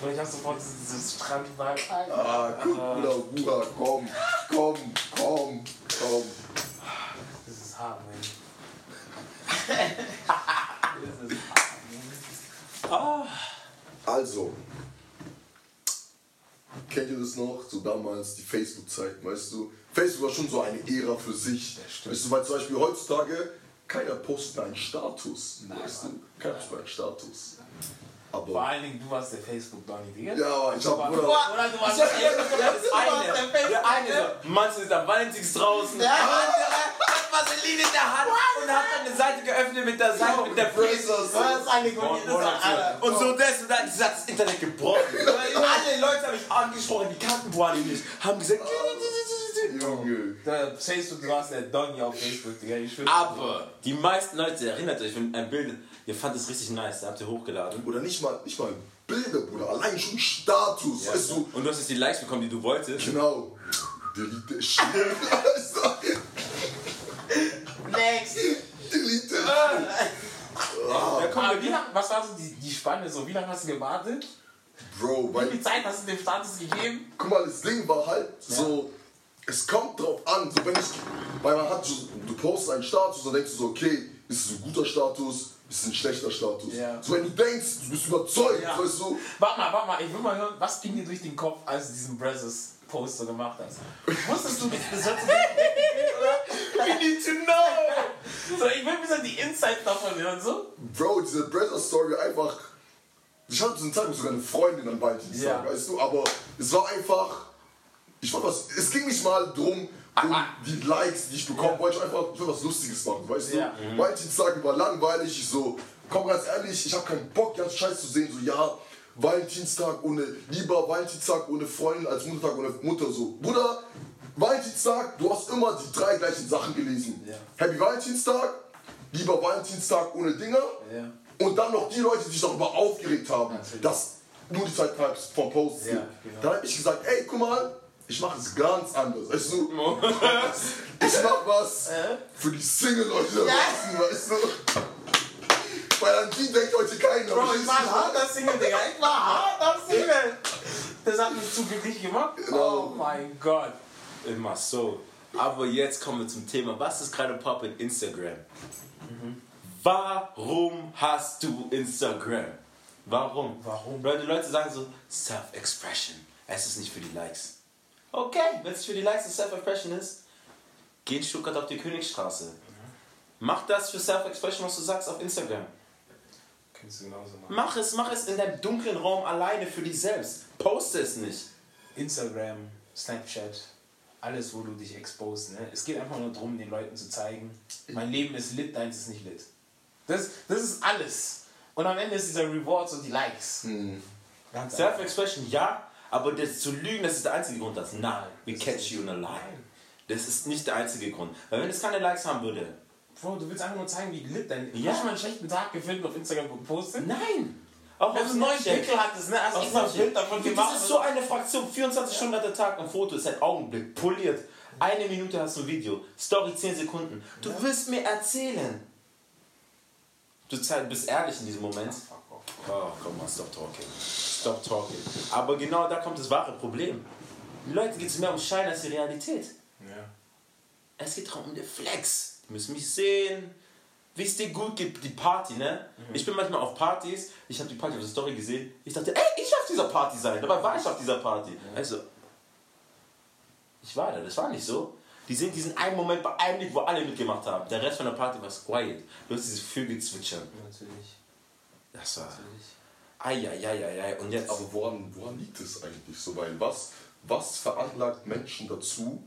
Und ich hab sofort dieses Strandvibe. Ah, Bruder, Bruder, komm, komm, komm, komm. Das ist hart, man. das ist hart, man. Also, kennt ihr das noch? So damals die Facebook-Zeit, weißt du? Facebook war schon so eine Ära für sich. weißt du, weil zum Beispiel heutzutage keiner postet einen Status. Nein, weißt Mann. du? Keiner postet einen Status. Vor Aber. allen Dingen, du warst der Facebook-Donny, Digga. Ja, ich hab, Oder, Bruder. oder du warst Ich hab hier das eine. Der eine so, Manche ist am Valentinstag draußen. Der andere hat Vaseline in der Hand und hat eine Seite geöffnet mit der Seite mit der Braces. Das ist eine gute Mon- Sache. Und so das und das Internet gebrochen. Alle Leute haben mich angesprochen, die kannten Boali nicht. Haben gesagt, Junge. Der Facebook, du warst der Donny auf Facebook, Digga. Ich aber die meisten Leute erinnert euch, wenn ein Bild, ihr fand es richtig nice, da habt ihr hochgeladen. Oder nicht mal, nicht mal Bilder, Bruder. Allein schon Status, weißt du? Und du hast jetzt die Likes bekommen, die du wolltest. Genau. Delete the shit. Next. Delete the shit. Ja, komm, aber wie lang, was war so die, die Spanne so? Wie lange hast du gewartet? Bro, Wie viel Zeit hast du dem Status gegeben? guck mal, das Ding war halt so, es kommt drauf an, so wenn ich, weil man hat so, du postest einen Status, dann denkst du so, okay, ist es ein guter Status, ist es ein schlechter Status. Ja. So wenn du denkst, du bist überzeugt, Ja. weißt du, Warte mal, warte mal, ich will mal hören, was ging dir durch den Kopf, als du diesen Brazos Poster gemacht hast? Wusstest du das hört sich? We need to know! So, ich will ein bisschen die Insights davon hören, so? Bro, diese Brother-Story einfach, ich hatte zu dem Zeitpunkt sogar eine Freundin an Valentinstag, Ja. weißt du, aber es war einfach, ich wollte was, es ging nicht mal drum, um Ah. die Likes, die ich bekommen wollte, ich einfach, ich wollte was Lustiges machen, weißt Ja. du. Valentinstag war langweilig, ich so, komm ganz ehrlich, ich habe keinen Bock, ganz Scheiß zu sehen, so, ja, Valentinstag ohne, lieber Valentinstag ohne Freundin als Muttertag ohne Mutter, so. Bruder, Valentinstag, du hast immer die drei gleichen Sachen gelesen. Ja. Happy Valentinstag, lieber Valentinstag ohne Dinger. Ja. Und dann noch die Leute, die sich darüber aufgeregt haben, Natürlich. dass nur die zwei Types vom Post sind. Ja, genau. Dann habe ich gesagt, ey, guck mal, ich mache es ganz anders. Weißt du, ich mache was für die Single-Leute da draußen, weißt du. Weil an die denkt heute keiner. Bro, ich war ein du? harter Single, Digga. Ich war hart am Single. Das hat mich zu glücklich gemacht. Genau. Oh mein Gott. Immer so. Aber jetzt kommen wir zum Thema. Was ist gerade Pop in Instagram? Warum hast du Instagram? Warum? Warum? Weil die Leute sagen so, Self-Expression. Es ist nicht für die Likes. Okay, wenn es für die Likes und Self-Expression ist, geh in Stuttgart auf die Königstraße. Mach das für Self-Expression, was du sagst auf Instagram. Kannst du genauso machen. Mach es, mach es in deinem dunklen Raum alleine für dich selbst. Poste es nicht. Instagram, Snapchat, alles, wo du dich exposed. Ne? Es geht einfach nur darum, den Leuten zu zeigen, mein Leben ist lit, deins ist nicht lit. Das, das ist alles. Und am Ende ist dieser Rewards und die Likes. Einfach. Self-Expression, ja, aber das zu lügen, das ist der einzige Grund, dass nein, we das catch you in a lie. Nein. Das ist nicht der einzige Grund. Weil wenn es keine Likes haben würde, Bro, du willst einfach nur zeigen, wie lit dein... Ja. Hast du mal einen schlechten Tag gefilmt auf Instagram gepostet? nein. Auch Wenn auf du einen neuen. Pickel hattest, ne? Hast du extra ein. Bild davon Das gemacht. ist so eine Fraktion, 24 Stunden hat der Tag ein Foto, ist ein Augenblick, poliert. Eine Minute hast du ein Video, Story 10 Sekunden. Du wirst mir erzählen. Du bist ehrlich in diesem Moment. Oh, komm mal, stop talking. Stop talking. Aber genau da kommt das wahre Problem. Die Leute geht es mehr um Schein als die Realität. Ja. Es geht darum, um den Flex. Die müssen mich sehen, wie es dir gut geht, die Party, ne? Ich bin manchmal auf Partys, ich habe die Party auf der Story gesehen, ich dachte, ey, ich auf dieser Party sein. Dabei war ich auf dieser Party. Also, ich war da, das war nicht so. Die sind diesen einen Moment bei einem Lied, wo alle mitgemacht haben. Der Rest von der Party war quiet. Du hast dieses Vögel zwitschern. Natürlich. Das war. Natürlich. Eieieiei. Und jetzt. Aber woran, woran liegt es eigentlich so? Weil was, was veranlagt Menschen dazu,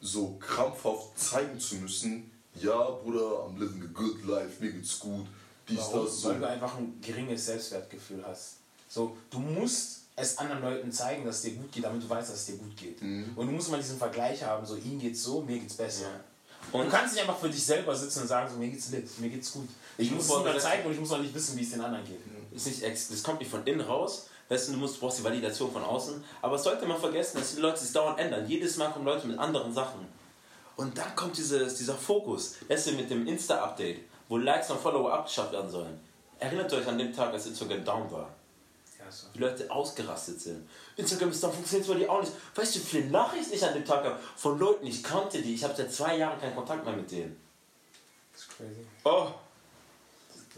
so krampfhaft zeigen zu müssen, ja, Bruder, I'm living a good life, mir geht's gut, dies, Warum? das, so. Weil du einfach ein geringes Selbstwertgefühl hast. So, du musst es anderen Leuten zeigen, dass es dir gut geht, damit du weißt, dass es dir gut geht. Und du musst mal diesen Vergleich haben, so ihm geht's so, mir geht's besser. Und- du kannst nicht einfach für dich selber sitzen und sagen, so, mir geht's mir geht's gut. Ich muss es vorgesetzt- zeigen und ich muss auch nicht wissen, wie es den anderen geht. ist nicht ex das kommt nicht von innen raus. Weißt du, du musst, du brauchst die Validation von außen. Aber es sollte man vergessen, dass die Leute sich dauernd ändern. Jedes Mal kommen Leute mit anderen Sachen. Und dann kommt dieses, dieser Fokus. Deswegen mit dem Insta-Update. wo Likes und Follower abgeschafft werden sollen. Erinnert euch an den Tag, als Instagram down war. Ja, so. Die Leute ausgerastet sind. Instagram ist down, funktioniert bei dir auch nicht. Weißt du, wie viele Nachrichten ich an dem Tag habe von Leuten, ich kannte die. Ich habe seit zwei Jahren keinen Kontakt mehr mit denen. Das ist crazy. Oh,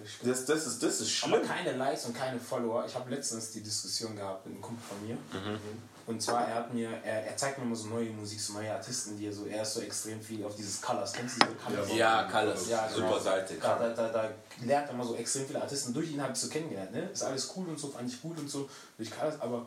Das ist schlimm. das, ist, das ist Aber schlimm. keine Likes und keine Follower. Ich habe letztens die Diskussion gehabt mit einem Kumpel von mir. Mhm. Und zwar, er hat mir, er, er zeigt mir immer so neue Musik, so neue Artisten, die er so, er ist so extrem viel auf dieses Colors. Kennst du diese Colors? Ja, Colors. Ja, genau. Super Seite. Da, da, da, da lernt er immer so extrem viele Artisten. Durch ihn habe ich so kennengelernt. Ne? Ist alles cool und so, fand ich gut und so. Durch Colors, aber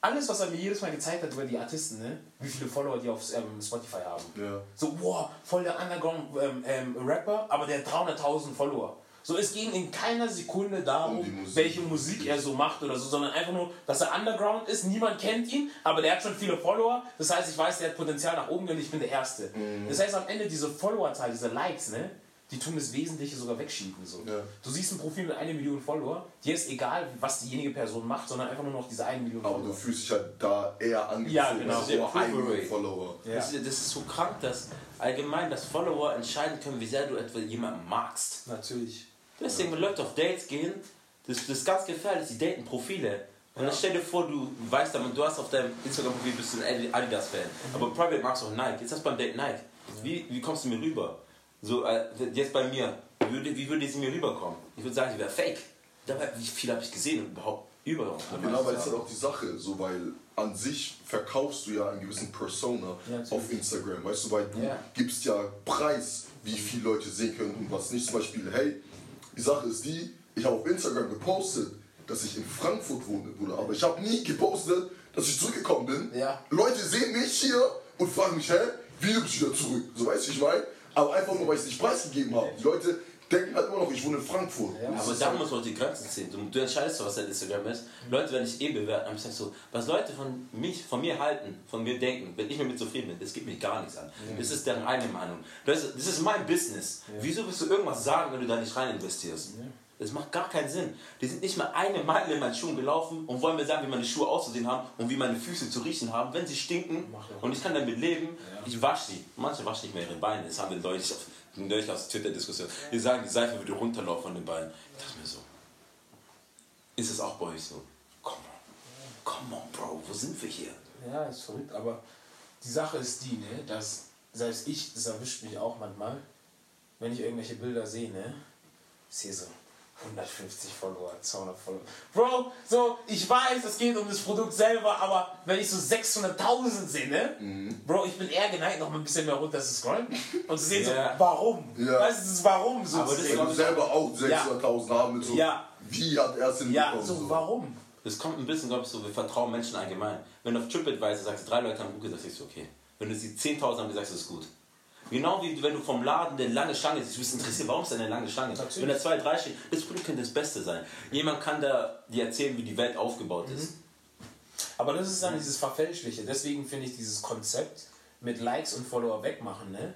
alles, was er mir jedes Mal gezeigt hat über die Artisten, ne? wie viele Follower die auf ähm, Spotify haben. Ja. So, wow, voll der Underground-Rapper, aber der hat 300.000 Follower. So, es ging in keiner Sekunde darum, Um Musik. welche Musik er so macht oder so, sondern einfach nur, dass er Underground ist, niemand kennt ihn, aber der hat schon viele Follower. Das heißt, ich weiß, der hat Potenzial nach oben und ich bin der Erste. Mhm. Das heißt, am Ende diese Followerzahl, diese Likes, ne? Die tun das Wesentliche sogar wegschieben. So. Ja. Du siehst ein Profil mit einer Million Follower, dir ist egal, was diejenige Person macht, sondern einfach nur noch diese eine Million Aber du Follower. fühlst dich halt da eher angezogen. Ja, genau. als so ein Approval Rate. Follower. Ja. Das, ist, das ist so krank, dass allgemein das Follower entscheiden können, wie sehr du etwa jemanden magst. Natürlich. Deswegen, wenn Leute auf Dates gehen, das, das ist ganz gefährlich, die daten Profile. Und dann stell dir vor, du weißt damit, du hast auf deinem Instagram-Profil bist du ein Adidas-Fan, aber Private magst du auch Nike. Jetzt hast du beim Date Nike. Wie, wie kommst du mir rüber? So, äh, jetzt bei mir, wie würde, wie würde sie mir rüberkommen? Ich würde sagen, sie wäre fake. Dabei, wie viel habe ich gesehen und überhaupt überhaupt? Genau, weil es halt auch die Sache, so weil an sich verkaufst du ja einen gewissen Persona Ja, auf Instagram, weißt du, weil du Ja. gibst ja Preis, wie viele Leute sehen können und was nicht. Zum Beispiel, hey, die Sache ist die, ich habe auf Instagram gepostet, dass ich in Frankfurt wohne, Bruder, aber ich habe nie gepostet, dass ich zurückgekommen bin. Ja. Leute sehen mich hier und fragen mich, hä, wie du bist wieder zurück? So weißt du, ich meine, aber einfach nur, weil ich es nicht preisgegeben habe. Die Leute denken halt immer noch, ich wohne in Frankfurt. Ja. Aber da muss man die Grenzen ziehen. Du, du entscheidest doch, was dein Instagram ist. Leute werden dich eh bewerten. Aber ich sag so, was Leute von, mich, von mir halten, von mir denken, wenn ich mir mit zufrieden bin, das geht mir gar nichts an. Das ist deren eigene Meinung. Das ist, das ist mein Business. Wieso willst du irgendwas sagen, wenn du da nicht rein investierst? Das macht gar keinen Sinn. Die sind nicht mal eine Meile in meinen Schuhen gelaufen und wollen mir sagen, wie meine Schuhe auszusehen haben und wie meine Füße zu riechen haben, wenn sie stinken. Und ich kann damit leben. Ich wasche sie. Manche waschen nicht mehr ihre Beine. Das haben wir neulich auf, neulich aus der Twitter-Diskussion. Die sagen, die Seife würde runterlaufen von den Beinen. Ich dachte mir so, ist es auch bei euch so? Come on. Come on, Bro. Wo sind wir hier? Ja, ist verrückt, aber die Sache ist die, ne, dass selbst ich, das erwischt mich auch manchmal, wenn ich irgendwelche Bilder sehe, ne, ich sehe so 150 Follower, 200 Follower. Bro, so, ich weiß, es geht um das Produkt selber, aber wenn ich so 600.000 sehe, ne, Bro, ich bin eher geneigt, noch mal ein bisschen mehr runter zu scrollen und zu sehen, Ja. so, warum? Ja. Weißt du, das ist warum so Aber das. Wenn du selber auch 600.000 haben mit so, Ja. wie hat er es Ja, hinbekommen? so, warum? Das kommt ein bisschen, glaube ich, so, wir vertrauen Menschen allgemein. Wenn du auf TripAdvisor sagst, drei Leute haben gut gesagt, ist okay. Wenn du sie 10.000 haben gesagt, ist es gut. Genau wie wenn du vom Laden eine lange Schlange siehst, du bist interessiert, warum ist da eine lange Schlange? Natürlich. Wenn da zwei, drei stehen, das Produkt könnte das Beste sein. Jemand kann da dir erzählen, wie die Welt aufgebaut ist. Aber das ist dann dieses Verfälschliche. Deswegen finde ich dieses Konzept mit Likes und Follower wegmachen, ne?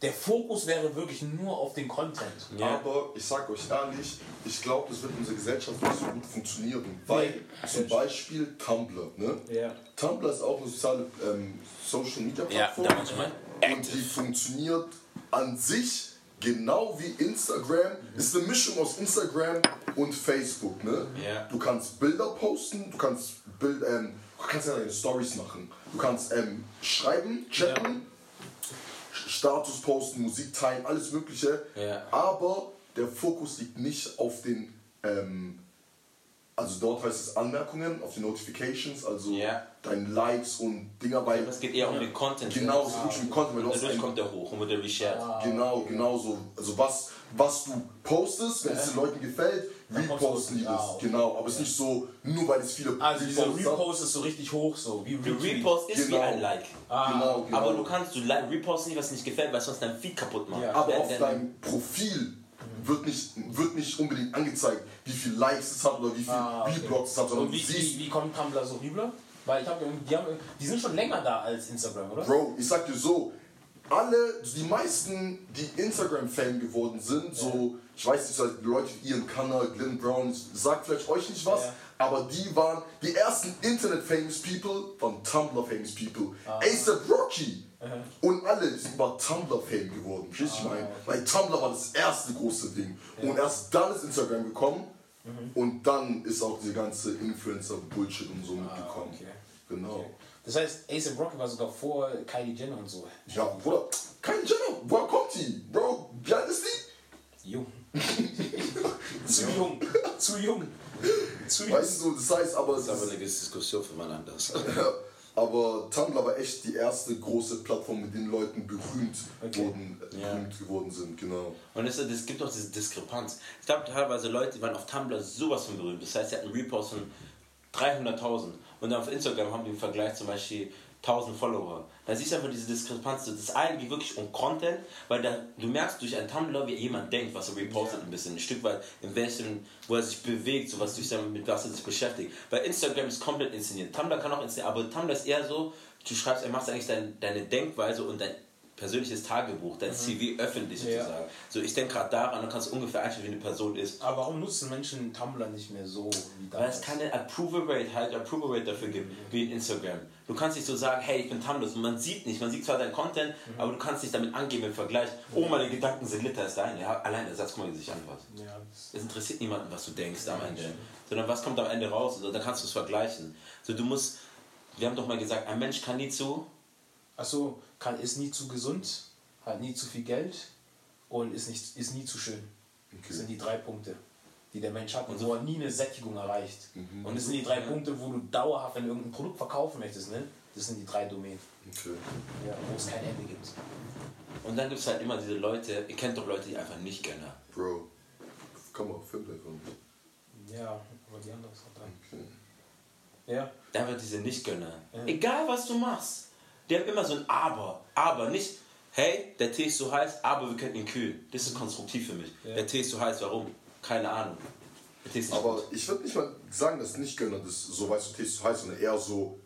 Der Fokus wäre wirklich nur auf den Content. Ja. Aber ich sag euch ehrlich, ich glaube, das wird in unserer Gesellschaft nicht so gut funktionieren. Weil Nee. zum Beispiel Tumblr, ne? Ja. Tumblr ist auch eine soziale ähm, Social Media Plattform. Ja, da manchmal und die funktioniert an sich genau wie Instagram. Ist eine Mischung aus Instagram und Facebook, ne? Ja. Du kannst Bilder posten, du kannst Bild, ähm, du kannst ja deine Stories machen. Du kannst ähm, schreiben, chatten, Status posten, Musik teilen, alles Mögliche. Ja. Aber der Fokus liegt nicht auf den, ähm, also dort heißt es Anmerkungen, auf die Notifications, also Ja. deine Likes und Dinger, weil Es geht eher um den Content. genau, es ist wirklich ein Content, weil du Und dadurch kommt der hoch und wird der reshared. genau, genau so, also was, was du postest, wenn es den Leuten gefällt, reposten die ja, das, okay. genau, aber es ist nicht so, nur weil es viele Also dieser. Repost ist so richtig hoch, so wie. Repost ist wie Genau. ein Like. Genau, genau. Aber du kannst, du like, reposten nicht, was dir nicht gefällt, weil sonst dein Feed kaputt macht. Ja. Aber auf deinem Profil wird nicht, wird nicht unbedingt angezeigt, wie viel Likes es hat oder wie viel Ah, okay. Reblocks es hat, sondern Und wie, wie, wie kommt Tumblr so rüber? Weil ich habe die, haben, die sind schon länger da als Instagram, oder? Bro, ich sag dir so, alle, die meisten, die Instagram-Fan geworden sind, so, ich weiß nicht, Leute wie Ian Kanner, Glenn Brown, sagt vielleicht euch nicht was, Ja. aber die waren, die ersten Internet-famous People waren Tumblr-famous People. Ah. ASAP Rocky Und alle sind über Tumblr-Fan geworden. Verstehst du, ich meine? Weil Tumblr war das erste große Ding. Und erst dann ist Instagram gekommen. Und dann ist auch die ganze Influencer-Bullshit und so mitgekommen. okay. Genau. Okay. Das heißt, ASAP Rocky war sogar vor Kylie Jenner und so. Ja, Bruder, kein Jenner. Woher kommt die? Bro, wie alt ist die? Jung. Zu jung. Zu jung. Zu jung. Weißt du, das heißt aber, Das ist aber eine Diskussion für mal anders. aber Tumblr war echt die erste große Plattform, mit den Leuten berühmt, Okay. wurden, äh, Ja. berühmt geworden sind, genau. Und es, es gibt auch diese Diskrepanz. Ich glaube teilweise Leute, die waren auf Tumblr sowas von berühmt. Das heißt, sie hatten Reposts von 300.000 und auf Instagram haben die im Vergleich zum Beispiel 1000 Follower. Da siehst du einfach diese Diskrepanz. Das eine geht wirklich um Content, weil da, du merkst durch ein Tumblr, wie jemand denkt, was er repostet ein bisschen, ein Stück weit, in welchem, wo er sich bewegt, so was durch sein, mit was er sich beschäftigt. Weil Instagram ist komplett inszeniert. Tumblr kann auch inszenieren, aber Tumblr ist eher so, du schreibst, er machst eigentlich dein, deine Denkweise und dein persönliches Tagebuch, dein CV öffentlich Ja. sozusagen. So, ich denke gerade daran, dann kannst du ungefähr einstellen, wie eine Person ist. Aber warum nutzen Menschen Tumblr nicht mehr so wie Weil es damals? keine Approval Rate, halt Approval Rate dafür gibt, wie in Instagram. Du kannst nicht so sagen, hey, ich bin Tumblr, und man sieht nicht, man sieht zwar deinen Content, aber du kannst nicht damit angeben im Vergleich, oh, meine Gedanken sind litter als deine. Ja, allein der Satz, guck mal, wie sich anhört. Ja, Es interessiert niemanden, was du denkst am Ende, sondern was kommt am Ende raus, und dann kannst du es vergleichen. So, du musst, wir haben doch mal gesagt, ein Mensch kann nie zu, Achso, kann, ist nie zu gesund, hat nie zu viel Geld und ist, nicht, ist nie zu schön. Das sind die drei Punkte, die der Mensch hat und wo er nie eine Sättigung erreicht. Und das sind die drei Punkte, wo du dauerhaft, wenn du irgendein Produkt verkaufen möchtest, ne? das sind die drei Domänen, Okay. ja, wo es kein Ende gibt. und dann gibt es halt immer diese Leute, ihr kennt doch Leute, die einfach nicht Gönner. Bro, komm mal, film einfach. Ja, aber die andere ist auch dran. Okay. Ja, Einfach diese Nicht-Gönner. Ja. Egal was du machst. Die haben immer so ein Aber. Aber nicht, hey, der Tee ist so heiß, aber wir können ihn kühlen. Das ist konstruktiv für mich. Ja. Der Tee ist so heiß, warum? Keine Ahnung. Der Tee ist nicht Aber gut. ich würde nicht mal sagen, dass nicht Gönner das so weißt du Tee ist so heiß, sondern eher so,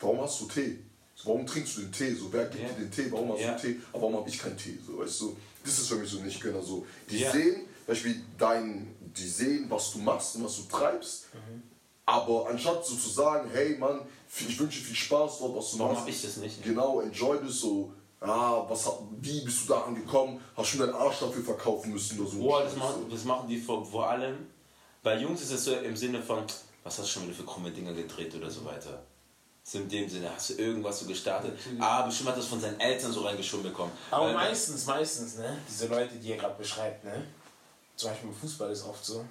warum hast du Tee? Warum trinkst du den Tee? So, wer gibt Ja. dir den Tee? Warum hast Ja. du Tee? Aber warum habe ich keinen Tee? So, weißt du, das ist für mich so nicht Gönner. So, die Ja. sehen, Beispiel dein, die sehen, was du machst und was du treibst. Mhm. Aber anstatt so zu sagen, hey Mann, ich wünsche dir viel Spaß dort, was du Warum machst. hab ich das nicht? Genau, enjoy das so. Ah, was, wie bist du da angekommen? Hast schon deinen Arsch dafür verkaufen müssen oder so. Boah, das machen, das machen die vor, vor allem. Bei Jungs ist es so im Sinne von, was hast du schon wieder für krumme Dinger gedreht oder so weiter. So in dem Sinne, hast du irgendwas so gestartet? Ah, bestimmt hat das von seinen Eltern so reingeschoben bekommen. aber Weil- meistens, meistens, ne, diese Leute, die ihr gerade beschreibt, ne, zum Beispiel im Fußball ist oft so,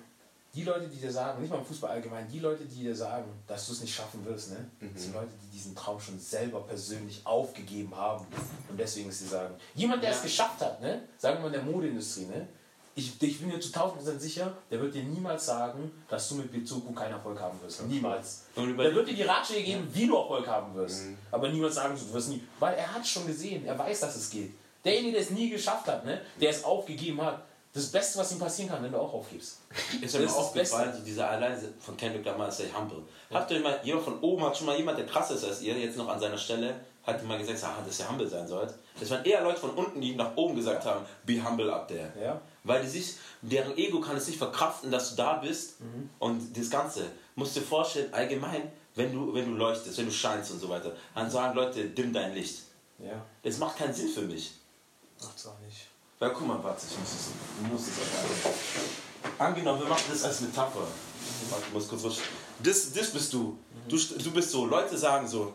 die Leute, die dir sagen, nicht mal im Fußball allgemein, die Leute, die dir sagen, dass du es nicht schaffen wirst, ne, das sind Leute, die diesen Traum schon selber persönlich aufgegeben haben und deswegen es dir sagen. Jemand, der es Ja. geschafft hat, ne, sagen wir mal in der Modeindustrie, ne, ich, ich bin mir zu 1000% sicher, der wird dir niemals sagen, dass du mit Bizuku keinen Erfolg haben wirst. Niemals. Und Der wird dir die Ratschläge geben, wie du Erfolg haben wirst. Aber niemals sagen, du wirst nie. Weil er hat schon gesehen, er weiß, dass es geht. Derjenige, der es nie geschafft hat, ne, der es aufgegeben hat, das Beste, was ihm passieren kann, wenn du auch aufgibst. Ist mir ist aufgefallen, so dieser alleine von Kendrick Lamar Stay Humble. Habt ihr mal, jemand von oben hat schon mal jemand, der krasser ist als ihr, jetzt noch an seiner Stelle, hat mal gesagt, ah, dass ihr humble sein sollt. Das waren eher Leute von unten, die nach oben gesagt haben, be humble up there. Ja. Weil die sich, deren Ego kann es nicht verkraften, dass du da bist und das Ganze. Musst dir vorstellen, allgemein, wenn du, wenn du leuchtest, wenn du scheinst und so weiter, dann sagen Leute, dimm dein Licht. Ja, Das macht keinen Sinn für mich. macht's auch nicht. Ja, guck mal, warte, ich muss es, ich muss es erklären. Angenommen, wir machen das als Metapher. Ich muss kurz was. Das, das bist du. du. Du bist so, Leute sagen so,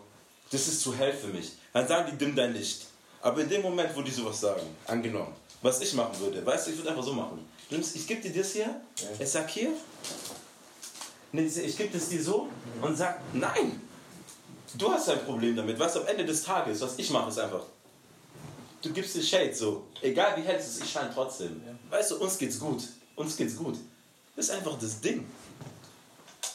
das ist zu hell für mich. Dann sagen die, dimm dein Licht. Aber in dem Moment, wo die sowas sagen, angenommen, was ich machen würde, weißt du, ich würde einfach so machen. Ich gebe dir das hier, ich sag hier, ich gebe das dir so und sag, nein, du hast ein Problem damit. Was am Ende des Tages, was ich mache, ist einfach, du gibst dir Shade so. Egal wie hell es ist, ich scheine trotzdem. Weißt du, uns geht's gut. Uns geht's gut. Das ist einfach das Ding.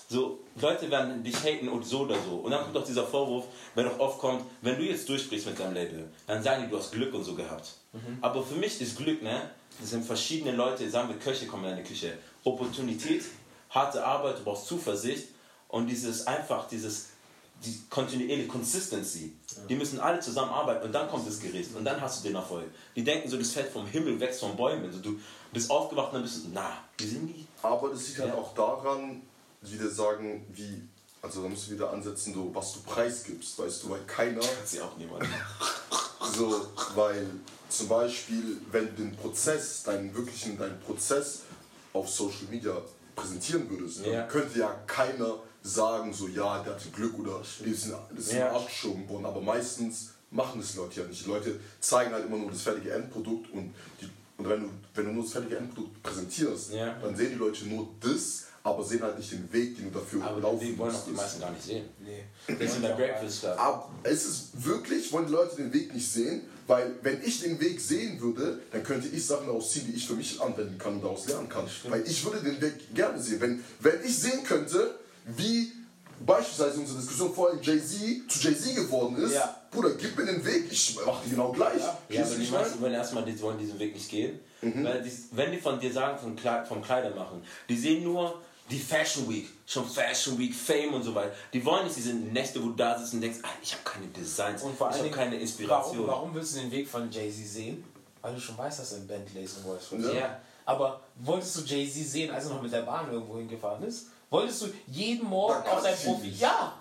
So, Leute werden dich haten und so oder so. Und dann kommt auch dieser Vorwurf, wenn auch oft kommt, wenn du jetzt durchbrichst mit deinem Label, dann sagen die, du hast Glück und so gehabt. Aber für mich ist Glück, ne? Das sind verschiedene Leute, sagen wir, Köche kommen in deine Küche. Opportunität, harte Arbeit, du brauchst Zuversicht und dieses einfach, dieses die kontinuierliche Consistency. Die müssen alle zusammenarbeiten und dann kommt das Gericht und dann hast du den Erfolg. Die denken so, das fällt vom Himmel, wächst von Bäumen. Also du bist aufgewacht und dann bist du, na, wie sind die? Aber das liegt halt Ja. auch daran, wie wir sagen, wie Also da musst du wieder ansetzen, so, was du preisgibst, weißt du, weil keiner. Sie auch niemand. So, weil zum Beispiel, wenn du den Prozess, deinen wirklichen, deinen Prozess auf Social Media präsentieren würdest, Ja. dann könnte ja keiner sagen, so, ja, der hatte Glück oder die sind, das ist Ja. ja. abgeschoben worden. Aber meistens machen das die Leute ja nicht. Die Leute zeigen halt immer nur das fertige Endprodukt und, die, und wenn, du, wenn du nur das fertige Endprodukt präsentierst, Ja. dann sehen die Leute nur das, aber sehen halt nicht den Weg, den du dafür Aber den laufen Weg wollen auch die meisten gar nicht sehen. Nee. Das ist der Breakfast Club. Aber es ist wirklich, wollen die Leute den Weg nicht sehen, weil wenn ich den Weg sehen würde, dann könnte ich Sachen daraus ziehen, die ich für mich anwenden kann und daraus lernen kann. Weil ich würde den Weg gerne sehen. Wenn, wenn ich sehen könnte, wie beispielsweise unsere Diskussion vorhin Jay-Z zu Jay-Z geworden ist, Ja. Bruder, gib mir den Weg, ich mache die genau gleich. Ja, Verstehst aber die meisten wollen erstmal, die wollen diesen Weg nicht gehen. Mhm. Weil die, wenn die von dir sagen, vom, Kleid, vom Kleider machen, die sehen nur die Fashion Week, schon Fashion Week, Fame und so weiter. Die wollen nicht diese Nächte, wo du da sitzt und denkst, Alter, ich habe keine Designs, Und vor ich allem, habe keine Inspiration. Warum, warum willst du den Weg von Jay-Z sehen? Weil du schon weißt, dass er in Bentleys und Royce Ja. Aber wolltest du Jay-Z sehen, als er noch mit der Bahn irgendwo hingefahren ist? Wolltest du jeden Morgen auf ihn Profil. Ja!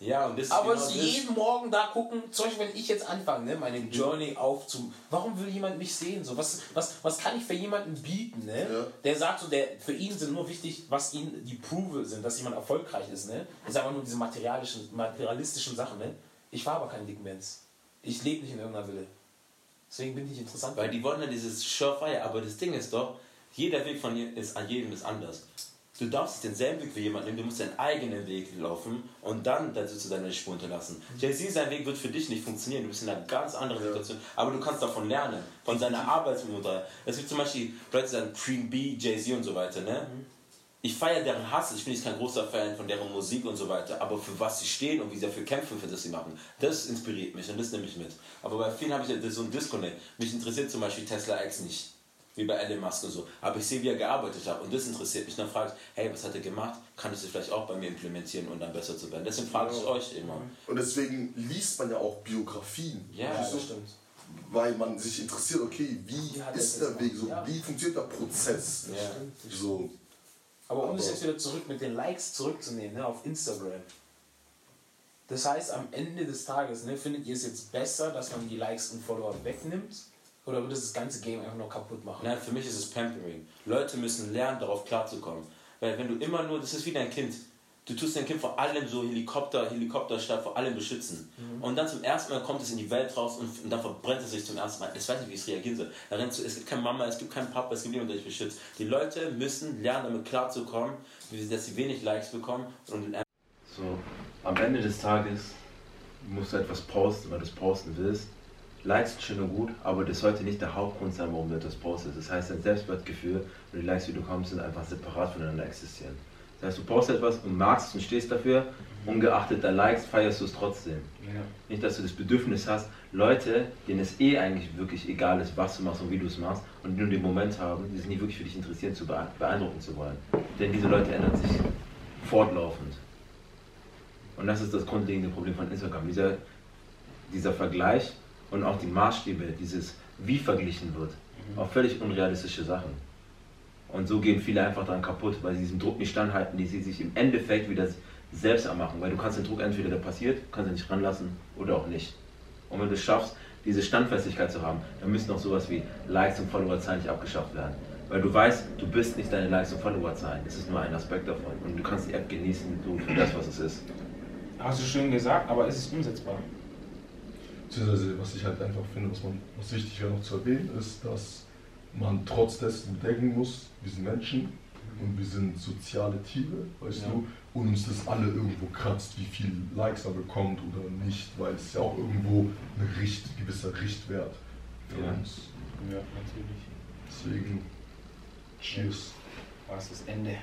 Ja, und das ist Aber genau jeden Morgen da gucken, zum Beispiel, wenn ich jetzt anfange, ne, meine Journey aufzu. Warum will jemand mich sehen? So, was, was, was kann ich für jemanden bieten, ne? Ja. Der sagt so, der, für ihn sind nur wichtig, was ihn die Prove sind, dass jemand erfolgreich ist, ne? Das ist einfach nur diese materialischen, materialistischen Sachen, ne? Ich war aber kein Dick Mensch. Ich lebe nicht in irgendeiner Wille. Deswegen bin ich interessant. Weil die wollen dann dieses Surefire, aber das Ding ist doch, jeder Weg von dir ist an jedem ist anders. Du darfst nicht denselben Weg wie jemand nehmen, du musst deinen eigenen Weg laufen und dann dazu zu deiner Spur hinterlassen. Jay-Z, sein Weg wird für dich nicht funktionieren, du bist in einer ganz anderen Situation, aber du kannst davon lernen, von seiner Arbeitsmutter. Es gibt zum Beispiel Leute, die sagen Cream B, Jay-Z und so weiter, ne? Ich feiere deren Hass, ich bin jetzt kein großer Fan von deren Musik und so weiter, aber für was sie stehen und wie sie dafür kämpfen, für das sie machen, das inspiriert mich und das nehme ich mit. Aber bei vielen habe ich ja so ein Disconnect. Mich interessiert zum Beispiel Tesla X nicht, wie bei Elon Musk und so, aber ich sehe, wie er gearbeitet hat und das interessiert mich. Dann frage ich, hey, was hat er gemacht? Kann ich das vielleicht auch bei mir implementieren und dann besser zu werden? Deswegen frage ich euch immer. Und deswegen liest man ja auch Biografien. Ja, das stimmt. Weil man sich interessiert, okay, wie er ist der Weg, so? Ja. wie funktioniert der Prozess? Ja. So, Aber um das Aber- jetzt wieder zurück mit den Likes zurückzunehmen, ne, auf Instagram. Das heißt, am Ende des Tages, ne, findet ihr es jetzt besser, dass man die Likes und Follower wegnimmt? Oder wird das das ganze Game einfach nur kaputt machen? Nein, für mich ist es Pampering. Leute müssen lernen, darauf klarzukommen. Weil wenn du immer nur, das ist wie dein Kind. Du tust dein Kind vor allem so Helikopter, Helikopterstab vor allem beschützen. Und dann zum ersten Mal kommt es in die Welt raus und, und dann verbrennt es sich zum ersten Mal. Ich weiß nicht, wie es reagieren soll. Da rennst du, es gibt keine Mama, es gibt keinen Papa, es gibt niemanden, der dich beschützt. Die Leute müssen lernen, damit klarzukommen, dass sie wenig Likes bekommen. Und so, am Ende des Tages musst du etwas posten, weil du es posten willst. Likes sind schön und gut, aber das sollte nicht der Hauptgrund sein, warum du etwas postest. Das heißt, dein Selbstwertgefühl und die Likes, die du bekommst, sind einfach separat voneinander existieren. Das heißt, du postest etwas und magst es und stehst dafür, ungeachtet der Likes feierst du es trotzdem. Nicht, dass du das Bedürfnis hast, Leute, denen es eh eigentlich wirklich egal ist, was du machst und wie du es machst und die nur den Moment haben, die sich nicht wirklich für dich interessieren, zu bee- beeindrucken zu wollen. Denn diese Leute ändern sich fortlaufend. Und das ist das grundlegende Problem von Instagram. Dieser, dieser Vergleich und auch die Maßstäbe, dieses wie verglichen wird, auf völlig unrealistische Sachen. Und so gehen viele einfach daran kaputt, weil sie diesem Druck nicht standhalten, die sie sich im Endeffekt wieder selbst anmachen. Weil du kannst den Druck entweder der passiert, kannst ihn nicht ranlassen oder auch nicht. Und wenn du es schaffst, diese Standfestigkeit zu haben, dann müssen auch sowas wie Likes und Followerzahlen nicht abgeschafft werden. Weil du weißt, du bist nicht deine Likes und Followerzahlen. Das ist nur ein Aspekt davon. Und du kannst die App genießen, so für das, was es ist. Hast du schön gesagt, aber ist es umsetzbar? Beziehungsweise, was ich halt einfach finde, was, man, was wichtig wäre noch zu erwähnen, ist, dass man trotz dessen bedenken muss, wir sind Menschen und wir sind soziale Tiere, weißt Ja. du, und uns das alle irgendwo kratzt, wie viel Likes man bekommt oder nicht, weil es ja auch irgendwo ein Richt, gewisser Richtwert für Ja. uns. Ja, natürlich. Deswegen, cheers. Was ist das Ende?